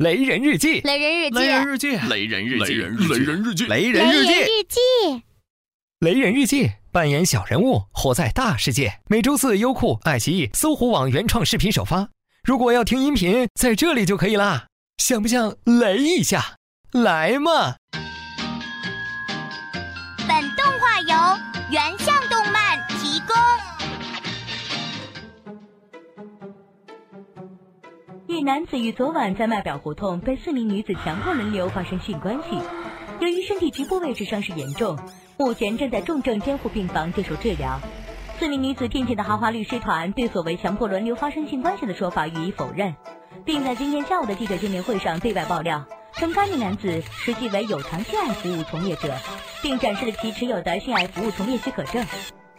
雷人日记，雷人日记，雷人日记，雷人日记，雷人日记，雷人日记，日记，雷人日记，扮演小人物，活在大世界。每周四，优酷、爱奇艺、搜狐网原创视频首发。如果要听音频，在这里就可以啦。想不想雷一下？来嘛！男子于昨晚在麦表胡同被四名女子强迫轮流发生性关系，由于身体局部位置伤势严重，目前正在重症监护病房接受治疗。四名女子聘请的豪华律师团对所谓强迫轮流发生性关系的说法予以否认，并在今天下午的记者见面会上对外爆料，称该名男子实际为有偿性爱服务从业者，并展示了其持有的性爱服务从业许可证。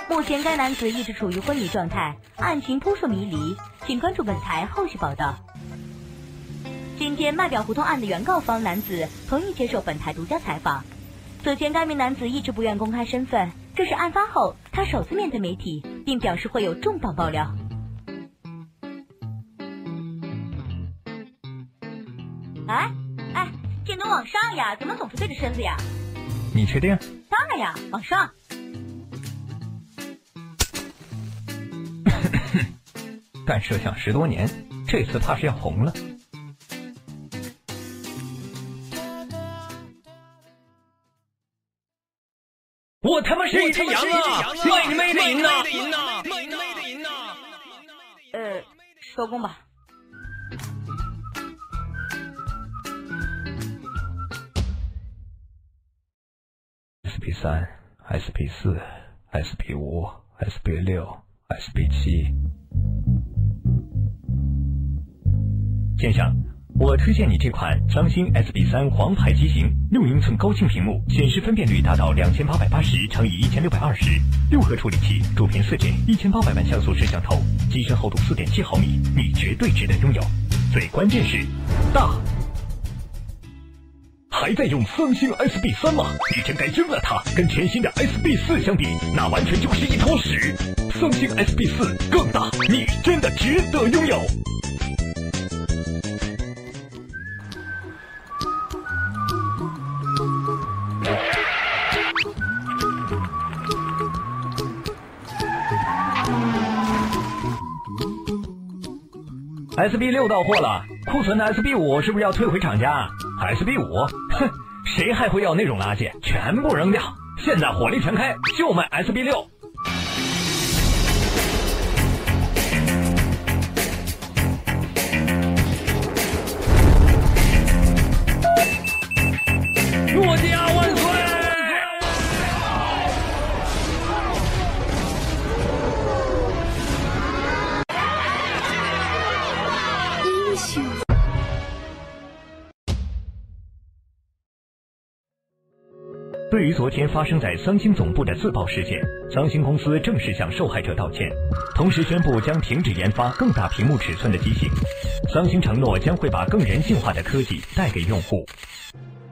目前该男子一直处于昏迷状态，案情扑朔迷离，请关注本台后续报道。今天卖表胡同案的原告方男子同意接受本台独家采访。此前该名男子一直不愿公开身份，这是案发后他首次面对媒体，并表示会有重磅爆料。哎哎，镜头往上呀，怎么总是对着身子呀？你确定？当然呀，往上。干摄像十多年，这次怕是要红了。是一只羊啊！卖你妹的淫呐！呃，收工吧。SP 三、SP 四、SP 五、SP 六、SP 七。先生，我推荐你这款三星 SB 三黄牌机型，六英寸高清屏幕，显示分辨率达到两千八百八十乘以一千六百二十，六核处理器，主频四 G，一千八百万像素摄像头，机身厚度四点七毫米，你绝对值得拥有。最关键是大。还在用三星 SB 三吗？你真该扔了它！跟全新的 SB 四相比，那完全就是一坨屎。三星 SB 四更大，你真的值得拥有。SB 六到货了，库存的 SB 五是不是要退回厂家？SB 五，哼，谁还会要那种垃圾？全部扔掉！现在火力全开，就卖 SB 六。对于昨天发生在三星总部的自爆事件，三星公司正式向受害者道歉，同时宣布将停止研发更大屏幕尺寸的机型。三星承诺将会把更人性化的科技带给用户。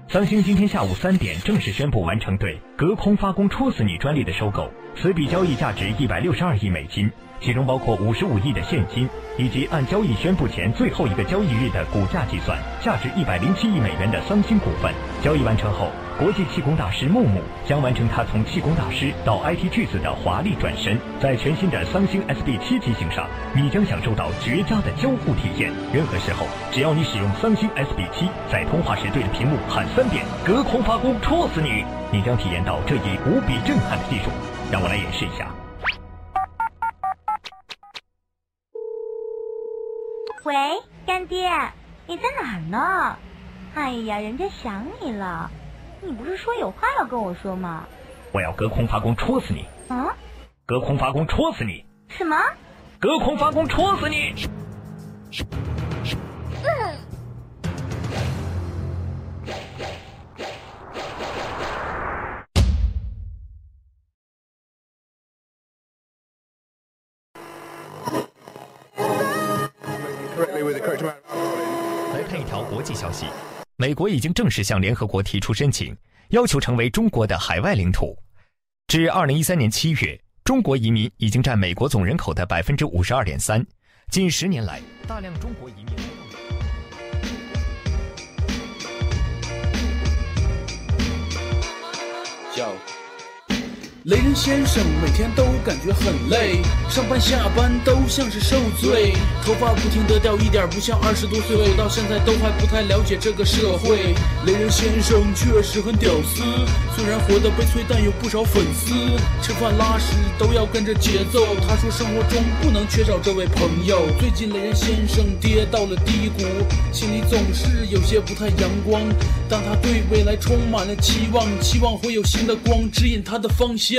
三星今天下午三点正式宣布完成对“隔空发功戳死你”专利的收购，此笔交易价值一百六十二亿美金，其中包括五十五亿的现金，以及按交易宣布前最后一个交易日的股价计算，价值一百零七亿美元的三星股份。交易完成后，国际气功大师木木将完成他从气功大师到 IT 巨子的华丽转身。在全新的三星 SB 七机型上，你将享受到绝佳的交互体验。任何时候，只要你使用三星 SB 七，在通话时对着屏幕喊三遍“隔空发功戳死你”，你将体验到这一无比震撼的技术。让我来演示一下。喂，干爹，你在哪儿呢？哎呀，人家想你了。你不是说有话要跟我说吗？我要隔空发功戳死你！啊？隔空发功戳死你！什么？隔空发功戳死你！一条国际消息。美国已经正式向联合国提出申请要求成为中国的海外领土。至二零一三年七月中国移民已经占美国总人口的百分之五十二点三。近十年来大量中国移民雷人先生每天都感觉很累，上班下班都像是受罪，头发不停的掉，一点不像二十多岁，我到现在都还不太了解这个社会。雷人先生确实很屌丝，虽然活得悲催，但有不少粉丝。吃饭拉屎都要跟着节奏，他说生活中不能缺少这位朋友。最近雷人先生跌到了低谷，心里总是有些不太阳光，但他对未来充满了期望，期望会有新的光指引他的方向。